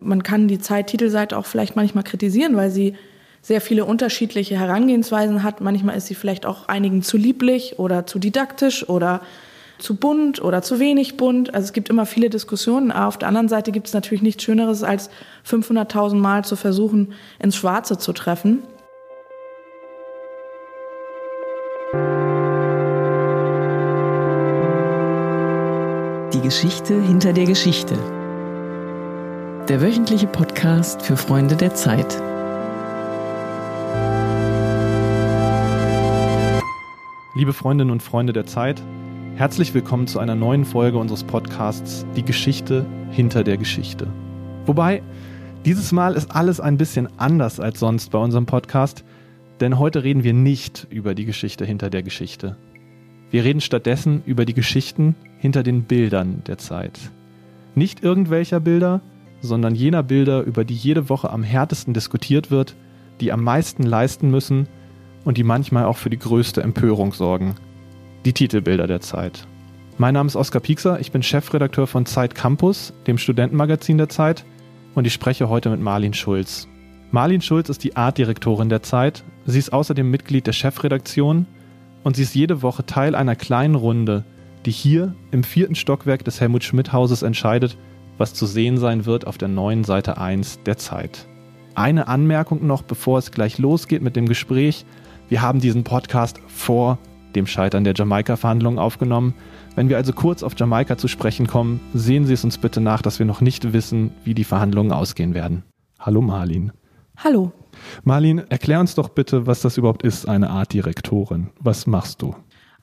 Man kann die Zeit-Titelseite auch vielleicht manchmal kritisieren, weil sie sehr viele unterschiedliche Herangehensweisen hat. Manchmal ist sie vielleicht auch einigen zu lieblich oder zu didaktisch oder zu bunt oder zu wenig bunt. Also es gibt immer viele Diskussionen. Aber auf der anderen Seite gibt es natürlich nichts Schöneres, als 500.000 Mal zu versuchen, ins Schwarze zu treffen. Die Geschichte hinter der Geschichte. Der wöchentliche Podcast für Freunde der Zeit. Liebe Freundinnen und Freunde der Zeit, herzlich willkommen zu einer neuen Folge unseres Podcasts Die Geschichte hinter der Geschichte. Wobei, dieses Mal ist alles ein bisschen anders als sonst bei unserem Podcast, denn heute reden wir nicht über die Geschichte hinter der Geschichte. Wir reden stattdessen über die Geschichten hinter den Bildern der Zeit. Nicht irgendwelcher Bilder, sondern jener Bilder, über die jede Woche am härtesten diskutiert wird, die am meisten leisten müssen und die manchmal auch für die größte Empörung sorgen. Die Titelbilder der Zeit. Mein Name ist Oskar Piekser, ich bin Chefredakteur von Zeit Campus, dem Studentenmagazin der Zeit, und ich spreche heute mit Marlin Schulz. Marlin Schulz ist die Artdirektorin der Zeit, sie ist außerdem Mitglied der Chefredaktion und sie ist jede Woche Teil einer kleinen Runde, die hier im vierten Stockwerk des Helmut Schmidt Hauses entscheidet, was zu sehen sein wird auf der neuen Seite 1 der Zeit. Eine Anmerkung noch, bevor es gleich losgeht mit dem Gespräch. Wir haben diesen Podcast vor dem Scheitern der Jamaika-Verhandlungen aufgenommen. Wenn wir also kurz auf Jamaika zu sprechen kommen, sehen Sie es uns bitte nach, dass wir noch nicht wissen, wie die Verhandlungen ausgehen werden. Hallo Marlin. Hallo. Marlin, erklär uns doch bitte, was das überhaupt ist, eine Artdirektorin. Was machst du?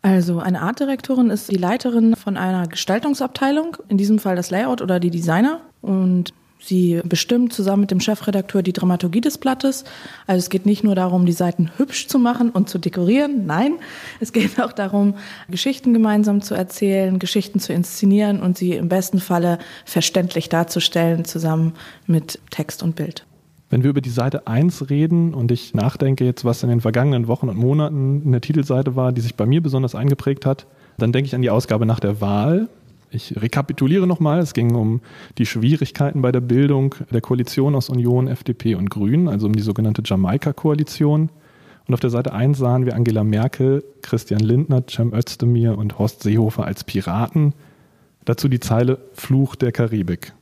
Also eine Artdirektorin ist die Leiterin von einer Gestaltungsabteilung, in diesem Fall das Layout oder die Designer. Und Sie bestimmt zusammen mit dem Chefredakteur die Dramaturgie des Blattes. Also es geht nicht nur darum, die Seiten hübsch zu machen und zu dekorieren. Nein, es geht auch darum, Geschichten gemeinsam zu erzählen, Geschichten zu inszenieren und sie im besten Falle verständlich darzustellen, zusammen mit Text und Bild. Wenn wir über die Seite 1 reden und ich nachdenke jetzt, was in den vergangenen Wochen und Monaten in der Titelseite war, die sich bei mir besonders eingeprägt hat, dann denke ich an die Ausgabe nach der Wahl, ich rekapituliere nochmal. Es ging um die Schwierigkeiten bei der Bildung der Koalition aus Union, FDP und Grünen, also um die sogenannte Jamaika-Koalition. Und auf der Seite 1 sahen wir Angela Merkel, Christian Lindner, Cem Özdemir und Horst Seehofer als Piraten. Dazu die Zeile Fluch der Karibik.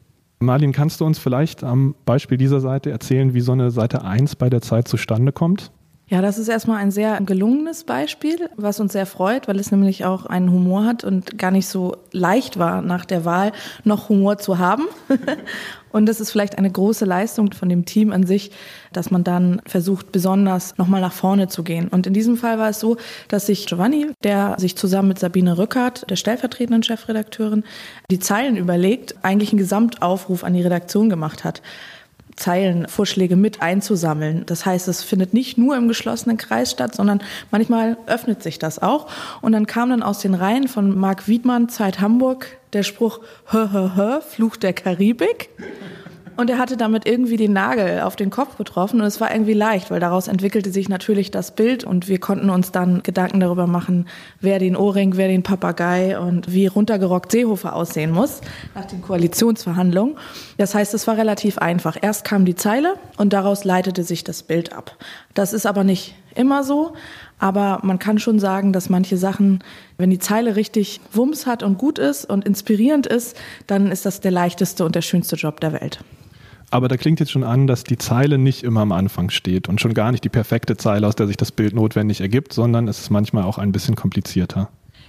Marlin, kannst du uns vielleicht am Beispiel dieser Seite erzählen, wie so eine Seite 1 bei der Zeit zustande kommt? Ja, das ist erstmal ein sehr gelungenes Beispiel, was uns sehr freut, weil es nämlich auch einen Humor hat und gar nicht so leicht war, nach der Wahl noch Humor zu haben. und das ist vielleicht eine große Leistung von dem Team an sich, dass man dann versucht, besonders nochmal nach vorne zu gehen. Und in diesem Fall war es so, dass sich Giovanni, der sich zusammen mit Sabine Rückert, der stellvertretenden Chefredakteurin, die Zeilen überlegt, eigentlich einen Gesamtaufruf an die Redaktion gemacht hat. Zeilenvorschläge mit einzusammeln. Das heißt, es findet nicht nur im geschlossenen Kreis statt, sondern manchmal öffnet sich das auch. Und dann kam dann aus den Reihen von Marc Wiedmann, Zeit Hamburg, der Spruch, hö, hö, hö, Fluch der Karibik. Und er hatte damit irgendwie den Nagel auf den Kopf getroffen und es war irgendwie leicht, weil daraus entwickelte sich natürlich das Bild und wir konnten uns dann Gedanken darüber machen, wer den Ohrring, wer den Papagei und wie runtergerockt Seehofer aussehen muss nach den Koalitionsverhandlungen. Das heißt, es war relativ einfach. Erst kam die Zeile und daraus leitete sich das Bild ab. Das ist aber nicht immer so. Aber man kann schon sagen, dass manche Sachen, wenn die Zeile richtig Wumms hat und gut ist und inspirierend ist, dann ist das der leichteste und der schönste Job der Welt. Aber da klingt jetzt schon an, dass die Zeile nicht immer am Anfang steht und schon gar nicht die perfekte Zeile, aus der sich das Bild notwendig ergibt, sondern es ist manchmal auch ein bisschen komplizierter.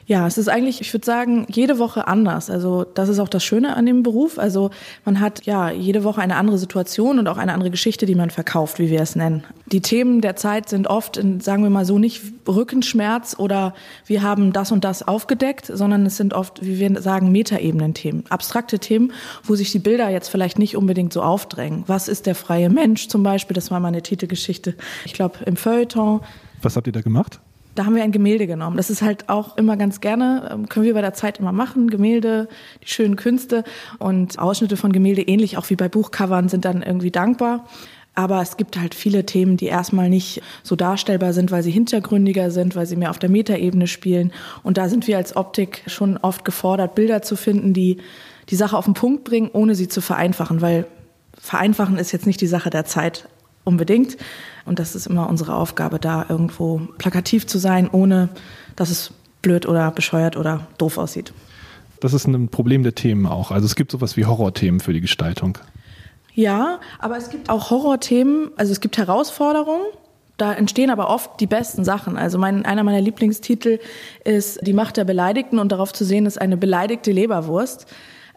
Ja, es ist eigentlich, ich würde sagen, jede Woche anders. Also das ist auch das Schöne an dem Beruf. Also man hat ja jede Woche eine andere Situation und auch eine andere Geschichte, die man verkauft, wie wir es nennen. Die Themen der Zeit sind oft, in, sagen wir mal so, nicht Rückenschmerz oder wir haben das und das aufgedeckt, sondern es sind oft, wie wir sagen, Metaebenen-Themen, abstrakte Themen, wo sich die Bilder jetzt vielleicht nicht unbedingt so aufdrängen. Was ist der freie Mensch zum Beispiel? Das war meine Titelgeschichte. Ich glaube im Feuilleton. Was habt ihr da gemacht? Da haben wir ein Gemälde genommen. Das ist halt auch immer ganz gerne, ähm, können wir bei der Zeit immer machen. Gemälde, die schönen Künste und Ausschnitte von Gemälde, ähnlich auch wie bei Buchcovern, sind dann irgendwie dankbar. Aber es gibt halt viele Themen, die erstmal nicht so darstellbar sind, weil sie hintergründiger sind, weil sie mehr auf der Metaebene spielen. Und da sind wir als Optik schon oft gefordert, Bilder zu finden, die die Sache auf den Punkt bringen, ohne sie zu vereinfachen, weil vereinfachen ist jetzt nicht die Sache der Zeit unbedingt. Und das ist immer unsere Aufgabe, da irgendwo plakativ zu sein, ohne dass es blöd oder bescheuert oder doof aussieht. Das ist ein Problem der Themen auch. Also es gibt sowas wie Horrorthemen für die Gestaltung. Ja, aber es gibt auch Horrorthemen, also es gibt Herausforderungen. Da entstehen aber oft die besten Sachen. Also mein, einer meiner Lieblingstitel ist Die Macht der Beleidigten und darauf zu sehen ist eine beleidigte Leberwurst.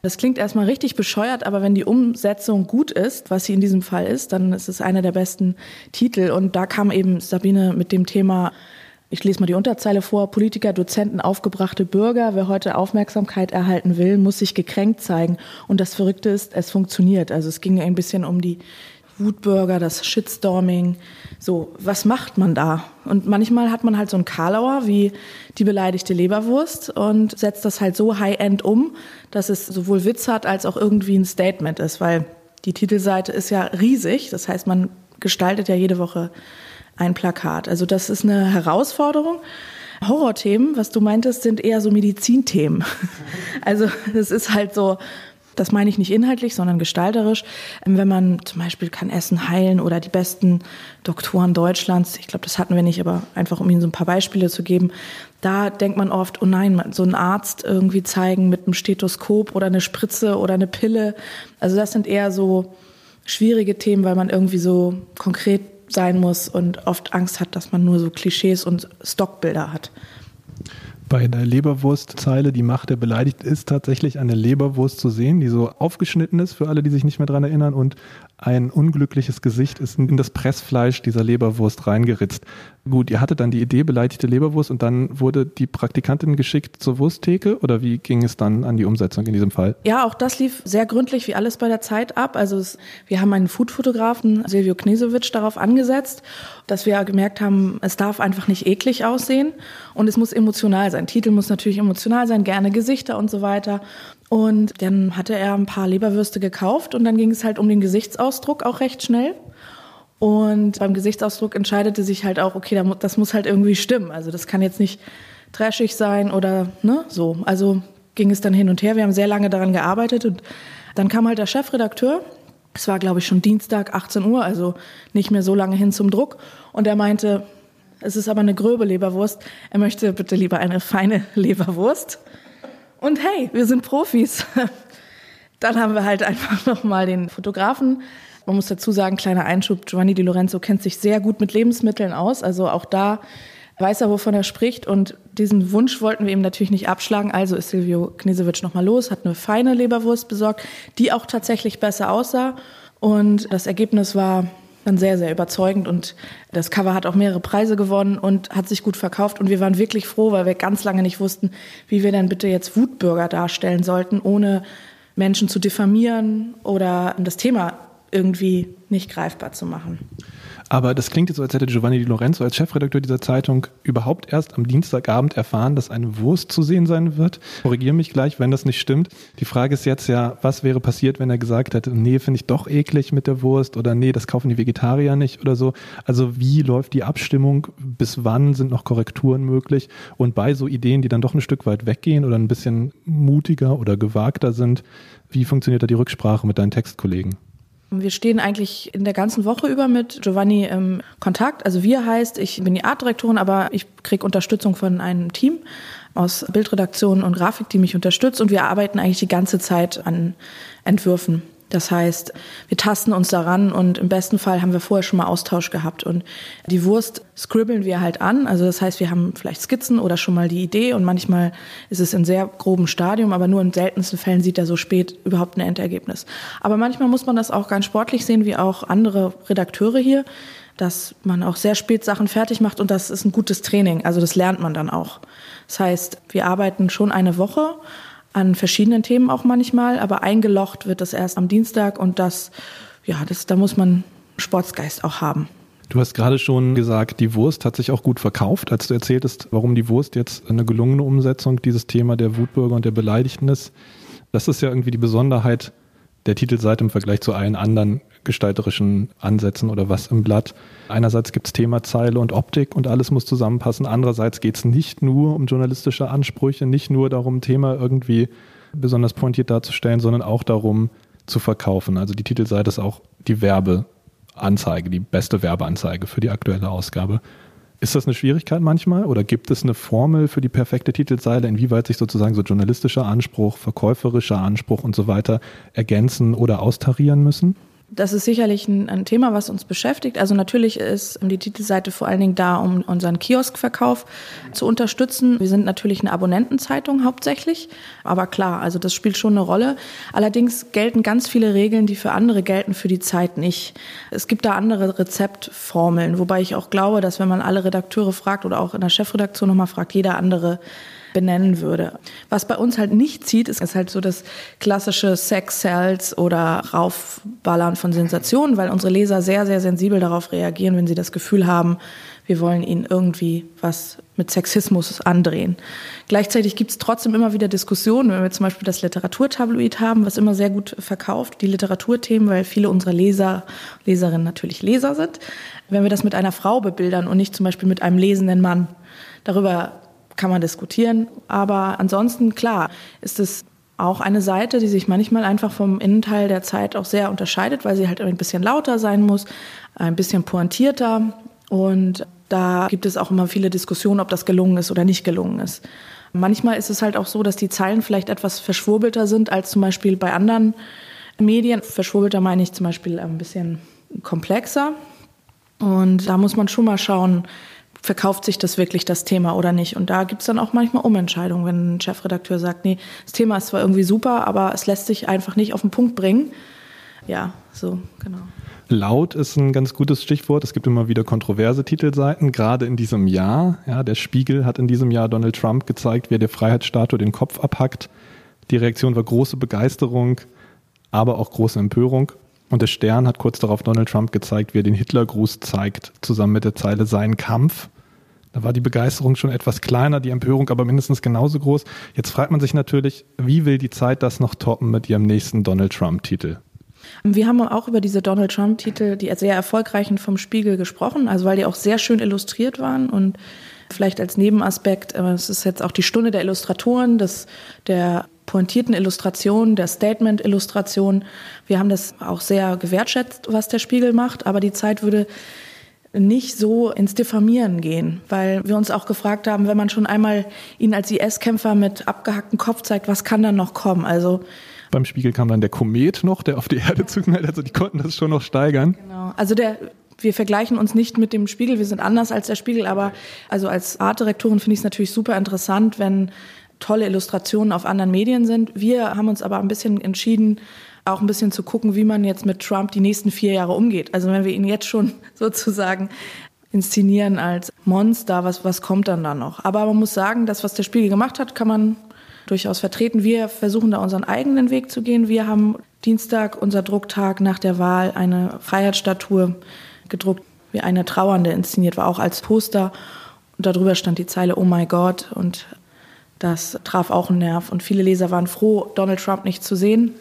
Das klingt erstmal richtig bescheuert, aber wenn die Umsetzung gut ist, was sie in diesem Fall ist, dann ist es einer der besten Titel. Und da kam eben Sabine mit dem Thema ich lese mal die Unterzeile vor. Politiker, Dozenten, aufgebrachte Bürger. Wer heute Aufmerksamkeit erhalten will, muss sich gekränkt zeigen. Und das Verrückte ist, es funktioniert. Also es ging ein bisschen um die Wutbürger, das Shitstorming. So, was macht man da? Und manchmal hat man halt so einen Karlauer wie die beleidigte Leberwurst und setzt das halt so high-end um, dass es sowohl Witz hat als auch irgendwie ein Statement ist, weil die Titelseite ist ja riesig. Das heißt, man gestaltet ja jede Woche ein Plakat. Also das ist eine Herausforderung. Horrorthemen, was du meintest, sind eher so Medizinthemen. Also es ist halt so, das meine ich nicht inhaltlich, sondern gestalterisch. Wenn man zum Beispiel kann Essen heilen oder die besten Doktoren Deutschlands, ich glaube, das hatten wir nicht, aber einfach um Ihnen so ein paar Beispiele zu geben, da denkt man oft, oh nein, so einen Arzt irgendwie zeigen mit einem Stethoskop oder eine Spritze oder eine Pille. Also das sind eher so schwierige Themen, weil man irgendwie so konkret sein muss und oft Angst hat, dass man nur so Klischees und Stockbilder hat. Bei der Leberwurstzeile, die Macht der beleidigt ist, tatsächlich eine Leberwurst zu sehen, die so aufgeschnitten ist, für alle, die sich nicht mehr daran erinnern, und ein unglückliches Gesicht ist in das Pressfleisch dieser Leberwurst reingeritzt. Gut, ihr hattet dann die Idee, beleidigte Leberwurst, und dann wurde die Praktikantin geschickt zur Wursttheke, oder wie ging es dann an die Umsetzung in diesem Fall? Ja, auch das lief sehr gründlich, wie alles bei der Zeit ab. Also es, wir haben einen Foodfotografen, Silvio Knesewitsch, darauf angesetzt, dass wir gemerkt haben, es darf einfach nicht eklig aussehen und es muss emotional sein. Titel muss natürlich emotional sein, gerne Gesichter und so weiter. Und dann hatte er ein paar Leberwürste gekauft und dann ging es halt um den Gesichtsausdruck auch recht schnell. Und beim Gesichtsausdruck entscheidete sich halt auch, okay, das muss halt irgendwie stimmen. Also das kann jetzt nicht trashig sein oder ne, so. Also ging es dann hin und her. Wir haben sehr lange daran gearbeitet und dann kam halt der Chefredakteur. Es war, glaube ich, schon Dienstag, 18 Uhr, also nicht mehr so lange hin zum Druck. Und er meinte, es ist aber eine gröbe Leberwurst. Er möchte bitte lieber eine feine Leberwurst. Und hey, wir sind Profis. Dann haben wir halt einfach nochmal den Fotografen. Man muss dazu sagen, kleiner Einschub, Giovanni Di Lorenzo kennt sich sehr gut mit Lebensmitteln aus. Also auch da weiß er, wovon er spricht. Und diesen Wunsch wollten wir ihm natürlich nicht abschlagen. Also ist Silvio Knesewitsch nochmal los, hat eine feine Leberwurst besorgt, die auch tatsächlich besser aussah. Und das Ergebnis war dann sehr, sehr überzeugend und das Cover hat auch mehrere Preise gewonnen und hat sich gut verkauft und wir waren wirklich froh, weil wir ganz lange nicht wussten, wie wir denn bitte jetzt Wutbürger darstellen sollten, ohne Menschen zu diffamieren oder das Thema irgendwie nicht greifbar zu machen. Aber das klingt jetzt so, als hätte Giovanni Di Lorenzo als Chefredakteur dieser Zeitung überhaupt erst am Dienstagabend erfahren, dass eine Wurst zu sehen sein wird. Korrigiere mich gleich, wenn das nicht stimmt. Die Frage ist jetzt ja, was wäre passiert, wenn er gesagt hätte, nee, finde ich doch eklig mit der Wurst oder nee, das kaufen die Vegetarier nicht oder so. Also wie läuft die Abstimmung? Bis wann sind noch Korrekturen möglich? Und bei so Ideen, die dann doch ein Stück weit weggehen oder ein bisschen mutiger oder gewagter sind, wie funktioniert da die Rücksprache mit deinen Textkollegen? Wir stehen eigentlich in der ganzen Woche über mit Giovanni im Kontakt. Also wir heißt, ich bin die Artdirektorin, aber ich kriege Unterstützung von einem Team aus Bildredaktion und Grafik, die mich unterstützt. Und wir arbeiten eigentlich die ganze Zeit an Entwürfen. Das heißt, wir tasten uns daran und im besten Fall haben wir vorher schon mal Austausch gehabt. Und die Wurst scribbeln wir halt an. Also das heißt, wir haben vielleicht Skizzen oder schon mal die Idee und manchmal ist es in sehr grobem Stadium, aber nur in seltensten Fällen sieht er so spät überhaupt ein Endergebnis. Aber manchmal muss man das auch ganz sportlich sehen, wie auch andere Redakteure hier, dass man auch sehr spät Sachen fertig macht und das ist ein gutes Training. Also das lernt man dann auch. Das heißt, wir arbeiten schon eine Woche an verschiedenen Themen auch manchmal, aber eingelocht wird das erst am Dienstag und das, ja, das, da muss man Sportsgeist auch haben. Du hast gerade schon gesagt, die Wurst hat sich auch gut verkauft, als du erzähltest, warum die Wurst jetzt eine gelungene Umsetzung dieses Thema der Wutbürger und der Beleidigten ist. Das ist ja irgendwie die Besonderheit der Titelseite im Vergleich zu allen anderen gestalterischen Ansätzen oder was im Blatt. Einerseits gibt es Thema Zeile und Optik und alles muss zusammenpassen. Andererseits geht es nicht nur um journalistische Ansprüche, nicht nur darum, Thema irgendwie besonders pointiert darzustellen, sondern auch darum, zu verkaufen. Also die Titelseite ist auch die Werbeanzeige, die beste Werbeanzeige für die aktuelle Ausgabe. Ist das eine Schwierigkeit manchmal oder gibt es eine Formel für die perfekte Titelseite, inwieweit sich sozusagen so journalistischer Anspruch, verkäuferischer Anspruch und so weiter ergänzen oder austarieren müssen? Das ist sicherlich ein, ein, Thema, was uns beschäftigt. Also natürlich ist die Titelseite vor allen Dingen da, um unseren Kioskverkauf zu unterstützen. Wir sind natürlich eine Abonnentenzeitung hauptsächlich, aber klar, also das spielt schon eine Rolle. Allerdings gelten ganz viele Regeln, die für andere gelten, für die Zeit nicht. Es gibt da andere Rezeptformeln, wobei ich auch glaube, dass wenn man alle Redakteure fragt oder auch in der Chefredaktion nochmal fragt, jeder andere benennen würde. Was bei uns halt nicht zieht, ist, ist halt so das klassische Sex-Cells oder Raufballern von Sensationen, weil unsere Leser sehr, sehr sensibel darauf reagieren, wenn sie das Gefühl haben, wir wollen ihnen irgendwie was mit Sexismus andrehen. Gleichzeitig gibt es trotzdem immer wieder Diskussionen, wenn wir zum Beispiel das Literaturtabloid haben, was immer sehr gut verkauft, die Literaturthemen, weil viele unserer Leser, Leserinnen natürlich Leser sind. Wenn wir das mit einer Frau bebildern und nicht zum Beispiel mit einem lesenden Mann, darüber kann man diskutieren. Aber ansonsten, klar, ist es auch eine Seite, die sich manchmal einfach vom Innenteil der Zeit auch sehr unterscheidet, weil sie halt ein bisschen lauter sein muss, ein bisschen pointierter. Und da gibt es auch immer viele Diskussionen, ob das gelungen ist oder nicht gelungen ist. Manchmal ist es halt auch so, dass die Zeilen vielleicht etwas verschwurbelter sind als zum Beispiel bei anderen Medien. Verschwurbelter meine ich zum Beispiel ein bisschen komplexer. Und da muss man schon mal schauen, verkauft sich das wirklich das Thema oder nicht. Und da gibt es dann auch manchmal Umentscheidungen, wenn ein Chefredakteur sagt, nee, das Thema ist zwar irgendwie super, aber es lässt sich einfach nicht auf den Punkt bringen. Ja, so, genau. Laut ist ein ganz gutes Stichwort. Es gibt immer wieder kontroverse Titelseiten, gerade in diesem Jahr. Ja, der Spiegel hat in diesem Jahr Donald Trump gezeigt, wie er der Freiheitsstatue den Kopf abhackt. Die Reaktion war große Begeisterung, aber auch große Empörung. Und der Stern hat kurz darauf Donald Trump gezeigt, wie er den Hitlergruß zeigt, zusammen mit der Zeile Sein Kampf. Da war die Begeisterung schon etwas kleiner, die Empörung aber mindestens genauso groß. Jetzt fragt man sich natürlich, wie will die Zeit das noch toppen mit ihrem nächsten Donald Trump-Titel? Wir haben auch über diese Donald Trump-Titel, die sehr erfolgreichen vom Spiegel gesprochen, also weil die auch sehr schön illustriert waren und vielleicht als Nebenaspekt, es ist jetzt auch die Stunde der Illustratoren, das, der pointierten Illustration, der Statement-Illustration. Wir haben das auch sehr gewertschätzt, was der Spiegel macht, aber die Zeit würde nicht so ins Diffamieren gehen, weil wir uns auch gefragt haben, wenn man schon einmal ihn als IS-Kämpfer mit abgehacktem Kopf zeigt, was kann dann noch kommen? Also beim Spiegel kam dann der Komet noch, der auf die Erde zuknallt, also die konnten das schon noch steigern. Genau. Also der wir vergleichen uns nicht mit dem Spiegel, wir sind anders als der Spiegel, aber also als Artdirektorin finde ich es natürlich super interessant, wenn tolle Illustrationen auf anderen Medien sind. Wir haben uns aber ein bisschen entschieden, auch ein bisschen zu gucken, wie man jetzt mit Trump die nächsten vier Jahre umgeht. Also wenn wir ihn jetzt schon sozusagen inszenieren als Monster, was, was kommt dann da noch? Aber man muss sagen, das, was der Spiegel gemacht hat, kann man durchaus vertreten. Wir versuchen da unseren eigenen Weg zu gehen. Wir haben Dienstag, unser Drucktag nach der Wahl, eine Freiheitsstatue gedruckt, wie eine Trauernde inszeniert war, auch als Poster. Und darüber stand die Zeile Oh my God und das traf auch einen Nerv und viele Leser waren froh, Donald Trump nicht zu sehen.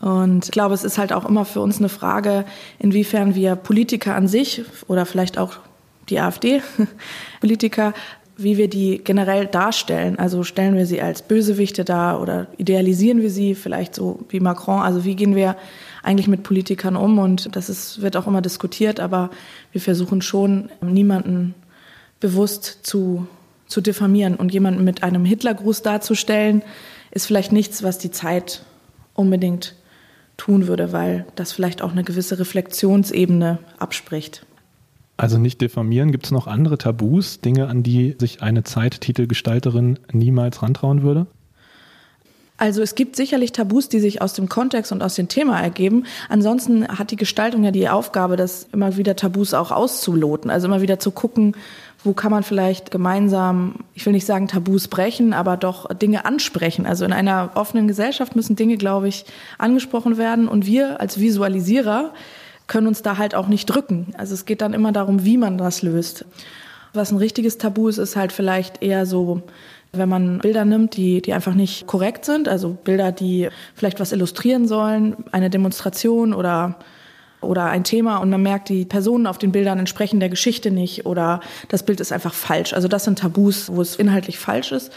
Und ich glaube, es ist halt auch immer für uns eine Frage, inwiefern wir Politiker an sich oder vielleicht auch die AfD-Politiker, wie wir die generell darstellen. Also stellen wir sie als Bösewichte dar oder idealisieren wir sie vielleicht so wie Macron. Also wie gehen wir eigentlich mit Politikern um? Und das ist, wird auch immer diskutiert, aber wir versuchen schon, niemanden bewusst zu zu diffamieren und jemanden mit einem Hitlergruß darzustellen, ist vielleicht nichts, was die Zeit unbedingt tun würde, weil das vielleicht auch eine gewisse Reflexionsebene abspricht. Also nicht diffamieren, gibt es noch andere Tabus, Dinge, an die sich eine Zeittitelgestalterin niemals rantrauen würde? Also es gibt sicherlich Tabus, die sich aus dem Kontext und aus dem Thema ergeben. Ansonsten hat die Gestaltung ja die Aufgabe, das immer wieder Tabus auch auszuloten. Also immer wieder zu gucken, wo kann man vielleicht gemeinsam, ich will nicht sagen Tabus brechen, aber doch Dinge ansprechen. Also in einer offenen Gesellschaft müssen Dinge, glaube ich, angesprochen werden. Und wir als Visualisierer können uns da halt auch nicht drücken. Also es geht dann immer darum, wie man das löst. Was ein richtiges Tabu ist, ist halt vielleicht eher so, wenn man Bilder nimmt, die, die einfach nicht korrekt sind, also Bilder, die vielleicht was illustrieren sollen, eine Demonstration oder oder ein Thema und man merkt, die Personen auf den Bildern entsprechen der Geschichte nicht oder das Bild ist einfach falsch. Also das sind Tabus, wo es inhaltlich falsch ist.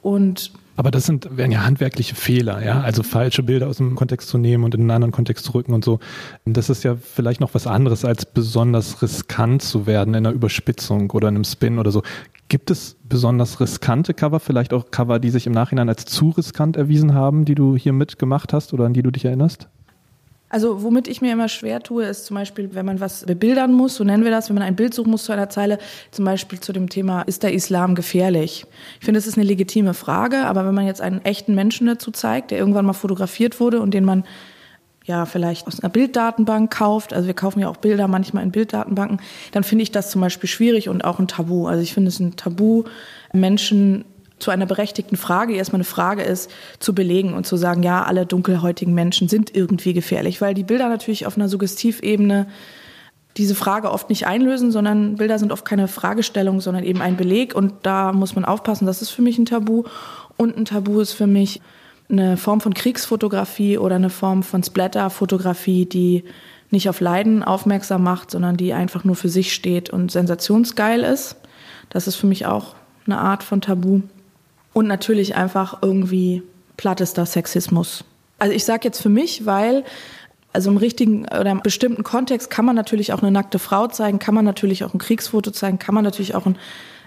Und Aber das sind, wären ja handwerkliche Fehler, ja. Also falsche Bilder aus dem Kontext zu nehmen und in einen anderen Kontext zu rücken und so. Das ist ja vielleicht noch was anderes, als besonders riskant zu werden in einer Überspitzung oder in einem Spin oder so. Gibt es besonders riskante Cover, vielleicht auch Cover, die sich im Nachhinein als zu riskant erwiesen haben, die du hier mitgemacht hast oder an die du dich erinnerst? Also womit ich mir immer schwer tue, ist zum Beispiel, wenn man was bebildern muss, so nennen wir das, wenn man ein Bild suchen muss zu einer Zeile, zum Beispiel zu dem Thema, ist der Islam gefährlich? Ich finde, das ist eine legitime Frage, aber wenn man jetzt einen echten Menschen dazu zeigt, der irgendwann mal fotografiert wurde und den man ja vielleicht aus einer Bilddatenbank kauft, also wir kaufen ja auch Bilder manchmal in Bilddatenbanken, dann finde ich das zum Beispiel schwierig und auch ein Tabu. Also ich finde es ein Tabu, Menschen zu einer berechtigten Frage, die erstmal eine Frage ist, zu belegen und zu sagen, ja, alle dunkelhäutigen Menschen sind irgendwie gefährlich, weil die Bilder natürlich auf einer Suggestivebene diese Frage oft nicht einlösen, sondern Bilder sind oft keine Fragestellung, sondern eben ein Beleg. Und da muss man aufpassen, das ist für mich ein Tabu. Und ein Tabu ist für mich eine Form von Kriegsfotografie oder eine Form von Splatter-Fotografie, die nicht auf Leiden aufmerksam macht, sondern die einfach nur für sich steht und sensationsgeil ist. Das ist für mich auch eine Art von Tabu. Und natürlich einfach irgendwie plattester Sexismus. Also ich sage jetzt für mich, weil also im richtigen oder im bestimmten Kontext kann man natürlich auch eine nackte Frau zeigen, kann man natürlich auch ein Kriegsfoto zeigen, kann man natürlich auch einen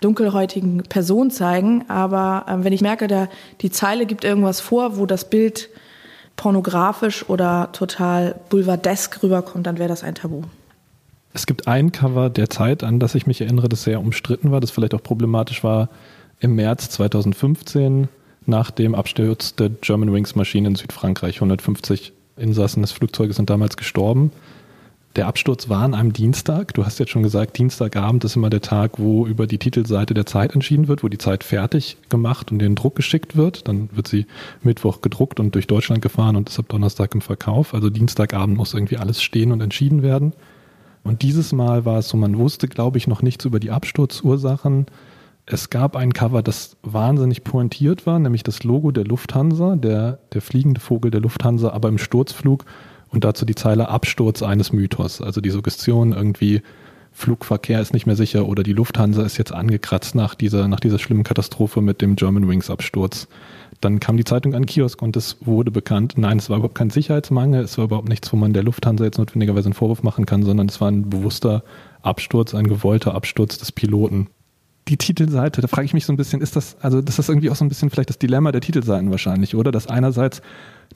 dunkelhäutigen Person zeigen. Aber äh, wenn ich merke, der, die Zeile gibt irgendwas vor, wo das Bild pornografisch oder total boulevardesk rüberkommt, dann wäre das ein Tabu. Es gibt ein Cover der Zeit, an das ich mich erinnere, das sehr umstritten war, das vielleicht auch problematisch war, im März 2015 nach dem Absturz der German Wings Maschine in Südfrankreich. 150 Insassen des Flugzeuges sind damals gestorben. Der Absturz war an einem Dienstag. Du hast jetzt schon gesagt, Dienstagabend ist immer der Tag, wo über die Titelseite der Zeit entschieden wird, wo die Zeit fertig gemacht und in den Druck geschickt wird. Dann wird sie Mittwoch gedruckt und durch Deutschland gefahren und ist ab Donnerstag im Verkauf. Also Dienstagabend muss irgendwie alles stehen und entschieden werden. Und dieses Mal war es so, man wusste, glaube ich, noch nichts über die Absturzursachen. Es gab ein Cover, das wahnsinnig pointiert war, nämlich das Logo der Lufthansa, der, der fliegende Vogel der Lufthansa, aber im Sturzflug und dazu die Zeile Absturz eines Mythos. Also die Suggestion irgendwie, Flugverkehr ist nicht mehr sicher oder die Lufthansa ist jetzt angekratzt nach dieser, nach dieser schlimmen Katastrophe mit dem German Wings Absturz. Dann kam die Zeitung an Kiosk und es wurde bekannt, nein, es war überhaupt kein Sicherheitsmangel, es war überhaupt nichts, wo man der Lufthansa jetzt notwendigerweise einen Vorwurf machen kann, sondern es war ein bewusster Absturz, ein gewollter Absturz des Piloten die Titelseite, da frage ich mich so ein bisschen, ist das, also das ist irgendwie auch so ein bisschen vielleicht das Dilemma der Titelseiten wahrscheinlich, oder? Dass einerseits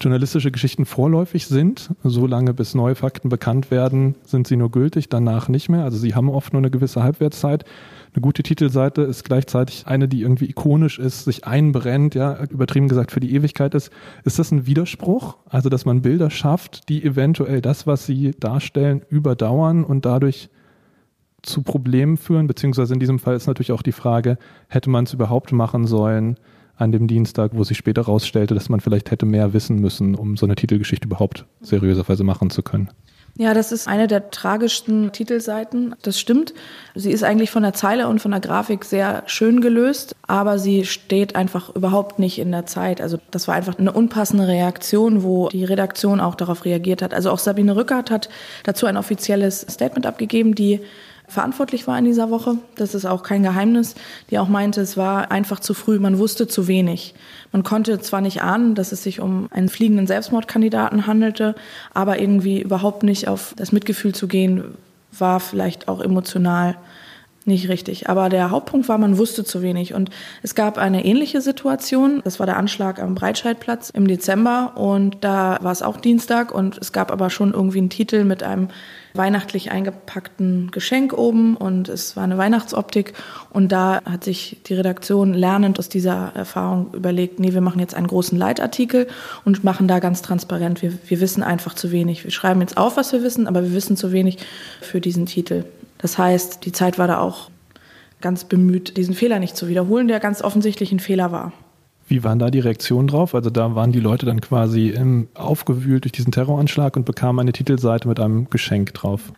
journalistische Geschichten vorläufig sind, solange bis neue Fakten bekannt werden, sind sie nur gültig, danach nicht mehr. Also sie haben oft nur eine gewisse Halbwertszeit. Eine gute Titelseite ist gleichzeitig eine, die irgendwie ikonisch ist, sich einbrennt, ja, übertrieben gesagt für die Ewigkeit ist. Ist das ein Widerspruch? Also, dass man Bilder schafft, die eventuell das, was sie darstellen, überdauern und dadurch zu Problemen führen, beziehungsweise in diesem Fall ist natürlich auch die Frage, hätte man es überhaupt machen sollen an dem Dienstag, wo sich später herausstellte, dass man vielleicht hätte mehr wissen müssen, um so eine Titelgeschichte überhaupt seriöserweise machen zu können. Ja, das ist eine der tragischsten Titelseiten. Das stimmt. Sie ist eigentlich von der Zeile und von der Grafik sehr schön gelöst, aber sie steht einfach überhaupt nicht in der Zeit. Also das war einfach eine unpassende Reaktion, wo die Redaktion auch darauf reagiert hat. Also auch Sabine Rückert hat dazu ein offizielles Statement abgegeben, die verantwortlich war in dieser Woche. Das ist auch kein Geheimnis, die auch meinte, es war einfach zu früh, man wusste zu wenig. Man konnte zwar nicht ahnen, dass es sich um einen fliegenden Selbstmordkandidaten handelte, aber irgendwie überhaupt nicht auf das Mitgefühl zu gehen, war vielleicht auch emotional nicht richtig. Aber der Hauptpunkt war, man wusste zu wenig. Und es gab eine ähnliche Situation. Das war der Anschlag am Breitscheidplatz im Dezember. Und da war es auch Dienstag. Und es gab aber schon irgendwie einen Titel mit einem weihnachtlich eingepackten Geschenk oben und es war eine Weihnachtsoptik und da hat sich die Redaktion lernend aus dieser Erfahrung überlegt, nee, wir machen jetzt einen großen Leitartikel und machen da ganz transparent, wir, wir wissen einfach zu wenig. Wir schreiben jetzt auf, was wir wissen, aber wir wissen zu wenig für diesen Titel. Das heißt, die Zeit war da auch ganz bemüht, diesen Fehler nicht zu wiederholen, der ganz offensichtlich ein Fehler war. Wie waren da die Reaktionen drauf? Also da waren die Leute dann quasi ähm, aufgewühlt durch diesen Terroranschlag und bekamen eine Titelseite mit einem Geschenk drauf.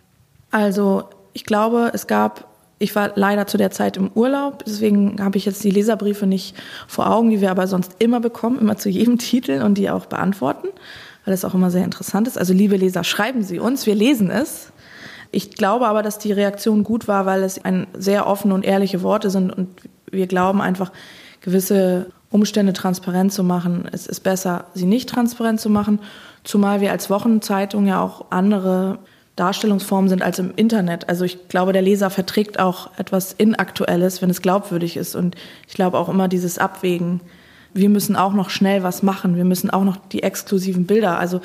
Also ich glaube, es gab, ich war leider zu der Zeit im Urlaub, deswegen habe ich jetzt die Leserbriefe nicht vor Augen, die wir aber sonst immer bekommen, immer zu jedem Titel und die auch beantworten, weil das auch immer sehr interessant ist. Also liebe Leser, schreiben Sie uns, wir lesen es. Ich glaube aber, dass die Reaktion gut war, weil es ein sehr offene und ehrliche Worte sind und wir glauben einfach, gewisse Umstände transparent zu machen. Es ist besser, sie nicht transparent zu machen, zumal wir als Wochenzeitung ja auch andere Darstellungsformen sind als im Internet. Also ich glaube, der Leser verträgt auch etwas Inaktuelles, wenn es glaubwürdig ist. Und ich glaube auch immer dieses Abwägen. Wir müssen auch noch schnell was machen. Wir müssen auch noch die exklusiven Bilder. Also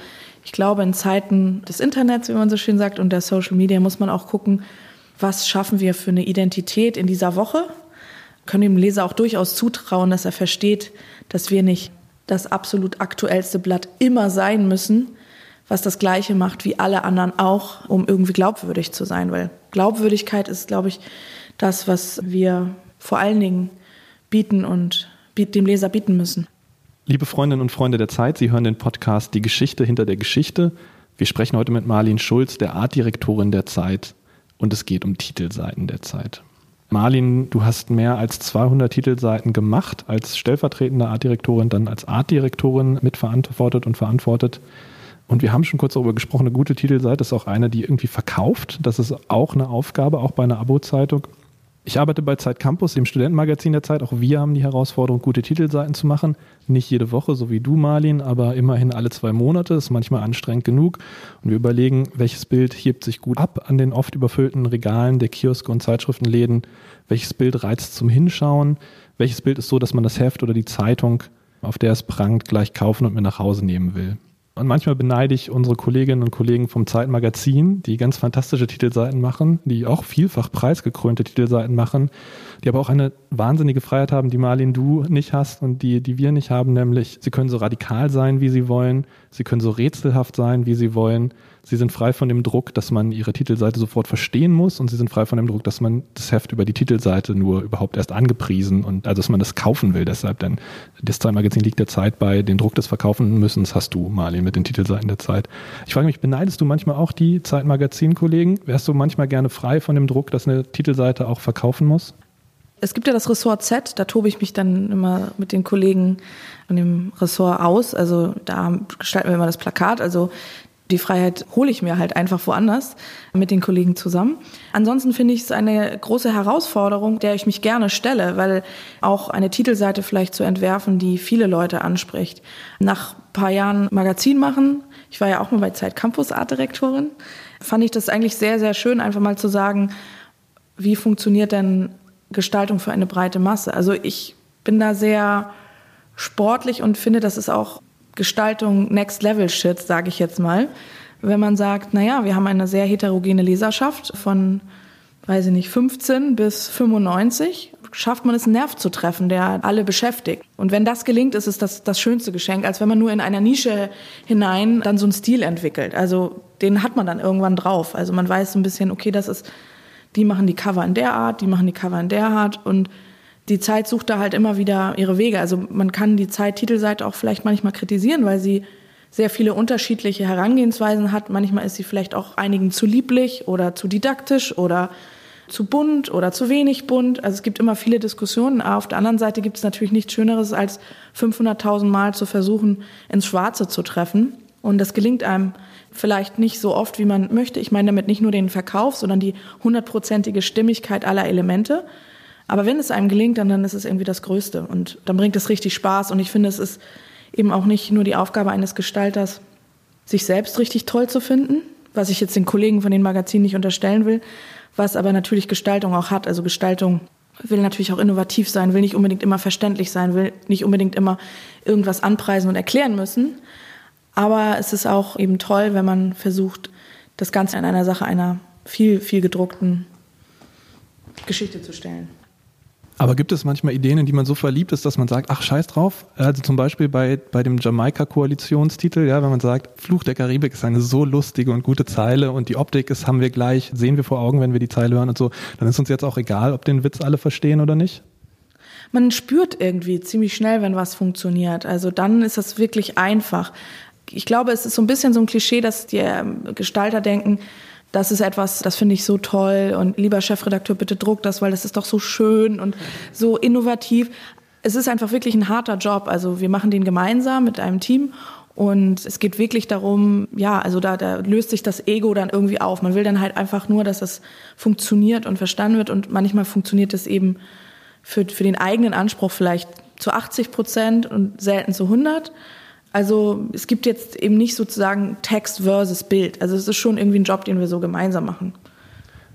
ich glaube, in Zeiten des Internets, wie man so schön sagt, und der Social Media muss man auch gucken, was schaffen wir für eine Identität in dieser Woche. Können dem Leser auch durchaus zutrauen, dass er versteht, dass wir nicht das absolut aktuellste Blatt immer sein müssen, was das Gleiche macht wie alle anderen auch, um irgendwie glaubwürdig zu sein. Weil Glaubwürdigkeit ist, glaube ich, das, was wir vor allen Dingen bieten und dem Leser bieten müssen. Liebe Freundinnen und Freunde der Zeit, Sie hören den Podcast Die Geschichte hinter der Geschichte. Wir sprechen heute mit Marlin Schulz, der Artdirektorin der Zeit, und es geht um Titelseiten der Zeit. Marlin, du hast mehr als 200 Titelseiten gemacht, als stellvertretende Artdirektorin, dann als Artdirektorin mitverantwortet und verantwortet. Und wir haben schon kurz darüber gesprochen, eine gute Titelseite ist auch eine, die irgendwie verkauft. Das ist auch eine Aufgabe, auch bei einer Abo-Zeitung. Ich arbeite bei Zeit Campus, dem Studentenmagazin der Zeit. Auch wir haben die Herausforderung, gute Titelseiten zu machen. Nicht jede Woche, so wie du, Marlin, aber immerhin alle zwei Monate. Ist manchmal anstrengend genug. Und wir überlegen, welches Bild hebt sich gut ab an den oft überfüllten Regalen der Kioske und Zeitschriftenläden. Welches Bild reizt zum Hinschauen? Welches Bild ist so, dass man das Heft oder die Zeitung, auf der es prangt, gleich kaufen und mit nach Hause nehmen will? Und manchmal beneide ich unsere Kolleginnen und Kollegen vom Zeitmagazin, die ganz fantastische Titelseiten machen, die auch vielfach preisgekrönte Titelseiten machen, die aber auch eine wahnsinnige Freiheit haben, die Marlin du nicht hast und die, die wir nicht haben, nämlich sie können so radikal sein, wie sie wollen, sie können so rätselhaft sein, wie sie wollen, Sie sind frei von dem Druck, dass man ihre Titelseite sofort verstehen muss und sie sind frei von dem Druck, dass man das Heft über die Titelseite nur überhaupt erst angepriesen und also dass man das kaufen will. Deshalb denn das Zeitmagazin liegt der Zeit bei, den Druck des Verkaufen müssen, das hast du, Marlin, mit den Titelseiten der Zeit. Ich frage mich, beneidest du manchmal auch die Zeitmagazin-Kollegen? Wärst du manchmal gerne frei von dem Druck, dass eine Titelseite auch verkaufen muss? Es gibt ja das Ressort Z, da tobe ich mich dann immer mit den Kollegen von dem Ressort aus. Also da gestalten wir immer das Plakat. Also die Freiheit hole ich mir halt einfach woanders mit den Kollegen zusammen. Ansonsten finde ich es eine große Herausforderung, der ich mich gerne stelle, weil auch eine Titelseite vielleicht zu entwerfen, die viele Leute anspricht. Nach ein paar Jahren Magazin machen, ich war ja auch mal bei Zeit Campus Artdirektorin, fand ich das eigentlich sehr, sehr schön, einfach mal zu sagen, wie funktioniert denn Gestaltung für eine breite Masse? Also ich bin da sehr sportlich und finde, das ist auch Gestaltung Next Level Shit, sage ich jetzt mal. Wenn man sagt, naja, wir haben eine sehr heterogene Leserschaft von, weiß ich nicht, 15 bis 95, schafft man es, einen Nerv zu treffen, der alle beschäftigt. Und wenn das gelingt, ist es das, das schönste Geschenk, als wenn man nur in einer Nische hinein dann so einen Stil entwickelt. Also den hat man dann irgendwann drauf. Also man weiß so ein bisschen, okay, das ist, die machen die Cover in der Art, die machen die Cover in der Art und die Zeit sucht da halt immer wieder ihre Wege. Also man kann die Zeit-Titelseite auch vielleicht manchmal kritisieren, weil sie sehr viele unterschiedliche Herangehensweisen hat. Manchmal ist sie vielleicht auch einigen zu lieblich oder zu didaktisch oder zu bunt oder zu wenig bunt. Also es gibt immer viele Diskussionen. Aber auf der anderen Seite gibt es natürlich nichts Schöneres, als 500.000 Mal zu versuchen, ins Schwarze zu treffen. Und das gelingt einem vielleicht nicht so oft, wie man möchte. Ich meine damit nicht nur den Verkauf, sondern die hundertprozentige Stimmigkeit aller Elemente. Aber wenn es einem gelingt, dann, dann ist es irgendwie das Größte und dann bringt es richtig Spaß. Und ich finde, es ist eben auch nicht nur die Aufgabe eines Gestalters, sich selbst richtig toll zu finden, was ich jetzt den Kollegen von den Magazinen nicht unterstellen will, was aber natürlich Gestaltung auch hat. Also Gestaltung will natürlich auch innovativ sein, will nicht unbedingt immer verständlich sein, will nicht unbedingt immer irgendwas anpreisen und erklären müssen. Aber es ist auch eben toll, wenn man versucht, das Ganze in einer Sache einer viel, viel gedruckten Geschichte zu stellen. Aber gibt es manchmal Ideen, in die man so verliebt ist, dass man sagt, ach scheiß drauf? Also zum Beispiel bei, bei dem Jamaika-Koalitionstitel, ja, wenn man sagt, Fluch der Karibik ist eine so lustige und gute Zeile und die Optik ist, haben wir gleich, sehen wir vor Augen, wenn wir die Zeile hören und so, dann ist uns jetzt auch egal, ob den Witz alle verstehen oder nicht? Man spürt irgendwie ziemlich schnell, wenn was funktioniert. Also dann ist das wirklich einfach. Ich glaube, es ist so ein bisschen so ein Klischee, dass die Gestalter denken, das ist etwas, das finde ich so toll und lieber Chefredakteur, bitte druck das, weil das ist doch so schön und so innovativ. Es ist einfach wirklich ein harter Job. Also wir machen den gemeinsam mit einem Team und es geht wirklich darum, ja, also da, da löst sich das Ego dann irgendwie auf. Man will dann halt einfach nur, dass es funktioniert und verstanden wird und manchmal funktioniert es eben für, für den eigenen Anspruch vielleicht zu 80 Prozent und selten zu 100. Also es gibt jetzt eben nicht sozusagen Text versus Bild. Also es ist schon irgendwie ein Job, den wir so gemeinsam machen.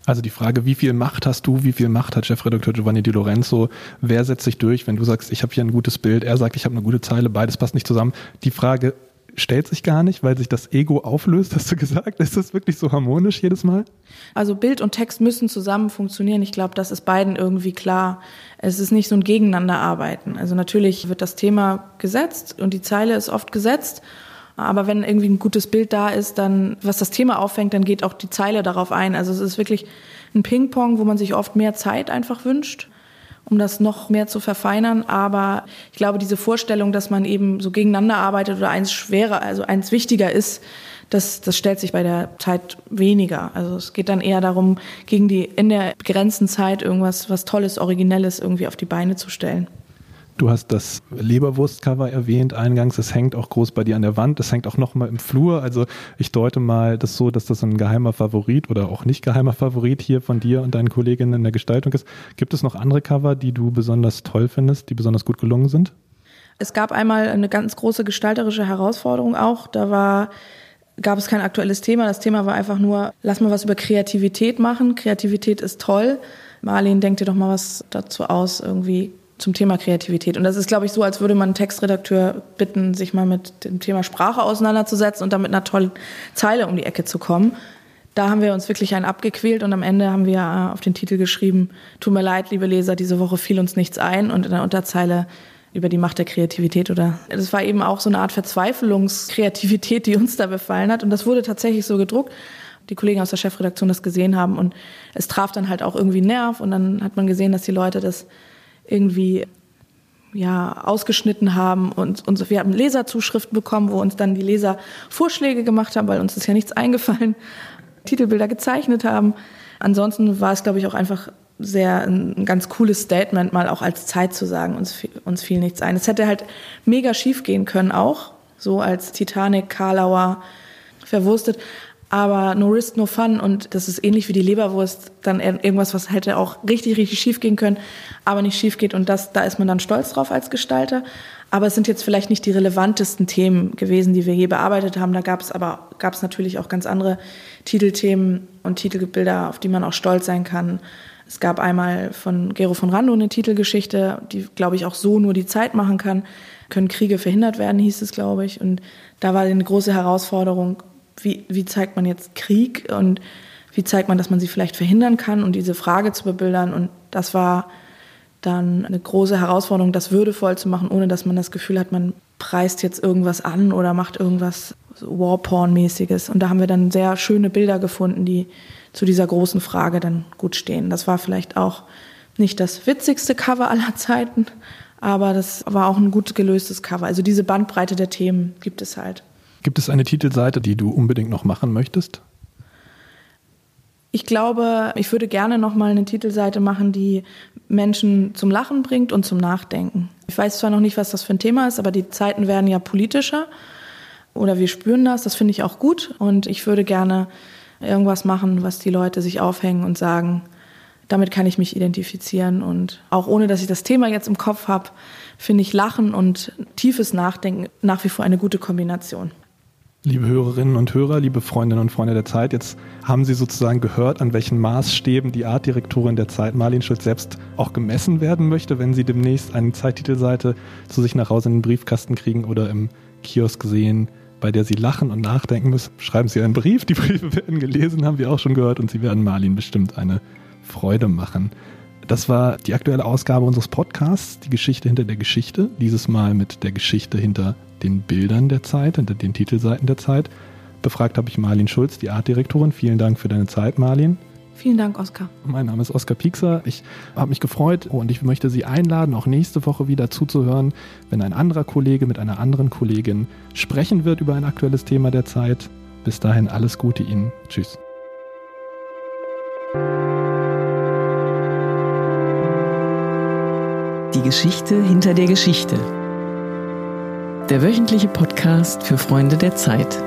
Also die Frage, wie viel Macht hast du, wie viel Macht hat Chefredakteur Giovanni Di Lorenzo, wer setzt sich durch, wenn du sagst, ich habe hier ein gutes Bild, er sagt, ich habe eine gute Zeile, beides passt nicht zusammen. Die Frage stellt sich gar nicht, weil sich das Ego auflöst, hast du gesagt? Ist das wirklich so harmonisch jedes Mal? Also Bild und Text müssen zusammen funktionieren. Ich glaube, das ist beiden irgendwie klar. Es ist nicht so ein Gegeneinanderarbeiten. Also natürlich wird das Thema gesetzt und die Zeile ist oft gesetzt. Aber wenn irgendwie ein gutes Bild da ist, dann, was das Thema auffängt, dann geht auch die Zeile darauf ein. Also es ist wirklich ein Ping-Pong, wo man sich oft mehr Zeit einfach wünscht um das noch mehr zu verfeinern. Aber ich glaube, diese Vorstellung, dass man eben so gegeneinander arbeitet oder eins schwerer, also eins wichtiger ist, das, das stellt sich bei der Zeit weniger. Also es geht dann eher darum, gegen die in der begrenzten Zeit irgendwas was Tolles, Originelles irgendwie auf die Beine zu stellen. Du hast das Leberwurstcover erwähnt eingangs. Es hängt auch groß bei dir an der Wand. Es hängt auch noch mal im Flur. Also ich deute mal das so, dass das ein geheimer Favorit oder auch nicht geheimer Favorit hier von dir und deinen Kolleginnen in der Gestaltung ist. Gibt es noch andere Cover, die du besonders toll findest, die besonders gut gelungen sind? Es gab einmal eine ganz große gestalterische Herausforderung auch. Da war gab es kein aktuelles Thema. Das Thema war einfach nur, lass mal was über Kreativität machen. Kreativität ist toll. Marlene, denk dir doch mal was dazu aus, irgendwie zum Thema Kreativität. Und das ist, glaube ich, so, als würde man einen Textredakteur bitten, sich mal mit dem Thema Sprache auseinanderzusetzen und dann mit einer tollen Zeile um die Ecke zu kommen. Da haben wir uns wirklich einen abgequält und am Ende haben wir äh, auf den Titel geschrieben, tut mir leid, liebe Leser, diese Woche fiel uns nichts ein und in der Unterzeile über die Macht der Kreativität oder das war eben auch so eine Art Verzweiflungskreativität, die uns da befallen hat und das wurde tatsächlich so gedruckt. Die Kollegen aus der Chefredaktion das gesehen haben und es traf dann halt auch irgendwie Nerv und dann hat man gesehen, dass die Leute das irgendwie ja, ausgeschnitten haben und, und wir haben Leserzuschriften bekommen, wo uns dann die Leser Vorschläge gemacht haben, weil uns ist ja nichts eingefallen, Titelbilder gezeichnet haben. Ansonsten war es, glaube ich, auch einfach sehr ein, ganz cooles Statement, mal auch als Zeit zu sagen, uns, uns fiel nichts ein. Es hätte halt mega schief gehen können auch, so als Titanic, Karlauer verwurstet. Aber no risk, no fun. Und das ist ähnlich wie die Leberwurst, dann irgendwas, was hätte auch richtig, richtig schief gehen können, aber nicht schief geht. Und das, da ist man dann stolz drauf als Gestalter. Aber es sind jetzt vielleicht nicht die relevantesten Themen gewesen, die wir je bearbeitet haben. Da gab es aber, gab es natürlich auch ganz andere Titelthemen und Titelbilder, auf die man auch stolz sein kann. Es gab einmal von Gero von Rando eine Titelgeschichte, die, glaube ich, auch so nur die Zeit machen kann. Können Kriege verhindert werden, hieß es, glaube ich. Und da war eine große Herausforderung, wie, wie zeigt man jetzt Krieg und wie zeigt man, dass man sie vielleicht verhindern kann und diese Frage zu bebildern. Und das war dann eine große Herausforderung, das würdevoll zu machen, ohne dass man das Gefühl hat, man preist jetzt irgendwas an oder macht irgendwas Warporn-mäßiges. Und da haben wir dann sehr schöne Bilder gefunden, die zu dieser großen Frage dann gut stehen. Das war vielleicht auch nicht das witzigste Cover aller Zeiten, aber das war auch ein gut gelöstes Cover. Also diese Bandbreite der Themen gibt es halt. Gibt es eine Titelseite, die du unbedingt noch machen möchtest? Ich glaube, ich würde gerne noch mal eine Titelseite machen, die Menschen zum Lachen bringt und zum Nachdenken. Ich weiß zwar noch nicht, was das für ein Thema ist, aber die Zeiten werden ja politischer oder wir spüren das. Das finde ich auch gut und ich würde gerne irgendwas machen, was die Leute sich aufhängen und sagen, damit kann ich mich identifizieren und auch ohne, dass ich das Thema jetzt im Kopf habe, finde ich Lachen und tiefes Nachdenken nach wie vor eine gute Kombination. Liebe Hörerinnen und Hörer, liebe Freundinnen und Freunde der Zeit, jetzt haben Sie sozusagen gehört, an welchen Maßstäben die Artdirektorin der Zeit, Marlene Schulz, selbst auch gemessen werden möchte, wenn Sie demnächst eine Zeittitelseite zu sich nach Hause in den Briefkasten kriegen oder im Kiosk sehen, bei der Sie lachen und nachdenken müssen. Schreiben Sie einen Brief, die Briefe werden gelesen, haben wir auch schon gehört, und Sie werden Marlene bestimmt eine Freude machen. Das war die aktuelle Ausgabe unseres Podcasts, die Geschichte hinter der Geschichte. Dieses Mal mit der Geschichte hinter den Bildern der Zeit, hinter den Titelseiten der Zeit. Befragt habe ich Marlin Schulz, die Artdirektorin. Vielen Dank für deine Zeit, Marlin. Vielen Dank, Oskar. Mein Name ist Oskar Piekser. Ich habe mich gefreut und ich möchte Sie einladen, auch nächste Woche wieder zuzuhören, wenn ein anderer Kollege mit einer anderen Kollegin sprechen wird über ein aktuelles Thema der Zeit. Bis dahin alles Gute Ihnen. Tschüss. Die Geschichte hinter der Geschichte. Der wöchentliche Podcast für Freunde der Zeit.